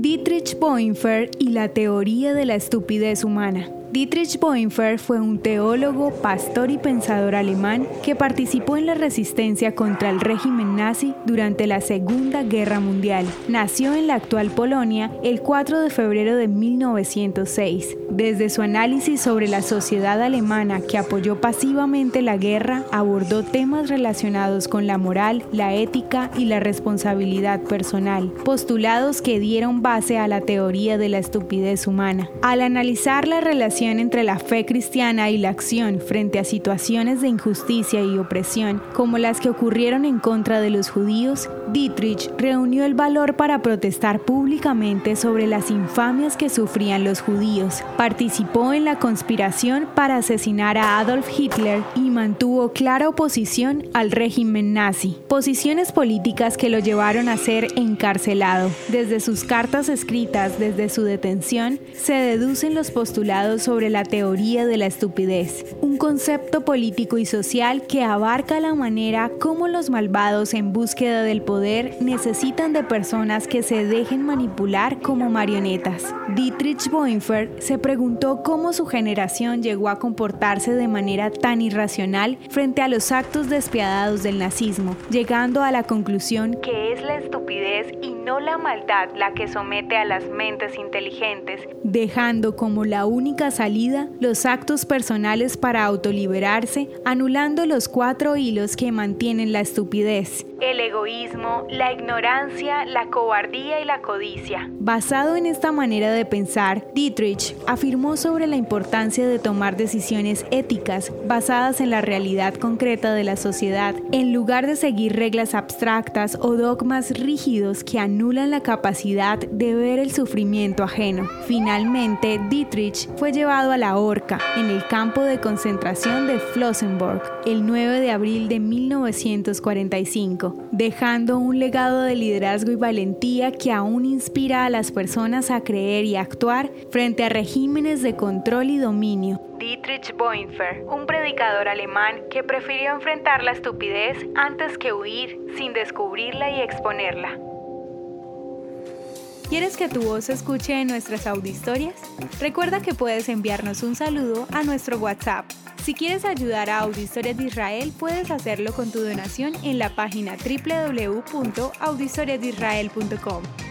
Dietrich Bonhoeffer y la teoría de la estupidez humana. Dietrich Bonhoeffer fue un teólogo, pastor y pensador alemán que participó en la resistencia contra el régimen nazi durante la Segunda Guerra Mundial. Nació en la actual Polonia el 4 de febrero de 1906. Desde su análisis sobre la sociedad alemana que apoyó pasivamente la guerra, abordó temas relacionados con la moral, la ética y la responsabilidad personal, postulados que dieron base a la teoría de la estupidez humana. Al analizar la relación entre la fe cristiana y la acción frente a situaciones de injusticia y opresión como las que ocurrieron en contra de los judíos, Dietrich reunió el valor para protestar públicamente sobre las infamias que sufrían los judíos, participó en la conspiración para asesinar a Adolf Hitler y mantuvo clara oposición al régimen nazi, posiciones políticas que lo llevaron a ser encarcelado. Desde sus cartas escritas desde su detención se deducen los postulados sobre la teoría de la estupidez, un concepto político y social que abarca la manera como los malvados en búsqueda del poder necesitan de personas que se dejen manipular como marionetas. Dietrich Bonhoeffer se preguntó cómo su generación llegó a comportarse de manera tan irracional frente a los actos despiadados del nazismo, llegando a la conclusión que es la estupidez y no la maldad la que somete a las mentes inteligentes, dejando como la única salida los actos personales para autoliberarse, anulando los cuatro hilos que mantienen la estupidez, el egoísmo, la ignorancia, la cobardía y la codicia. Basado en esta manera de pensar, Dietrich afirmó sobre la importancia de tomar decisiones éticas basadas en la realidad concreta de la sociedad, en lugar de seguir reglas abstractas o dogmas rígidos que anulan la capacidad de ver el sufrimiento ajeno. Finalmente, Dietrich fue llevado a la horca en el campo de concentración de Flossenburg el 9 de abril de 1945, dejando un legado de liderazgo y valentía que aún inspira a las personas a creer y actuar frente a regímenes de control y dominio. Dietrich Bonhoeffer, un predicador alemán que prefirió enfrentar la estupidez antes que huir sin descubrirla y exponerla. ¿Quieres que tu voz se escuche en nuestras auditorias? Recuerda que puedes enviarnos un saludo a nuestro WhatsApp. Si quieres ayudar a Auditorias de Israel, puedes hacerlo con tu donación en la página www.auditoriasdeisrael.com.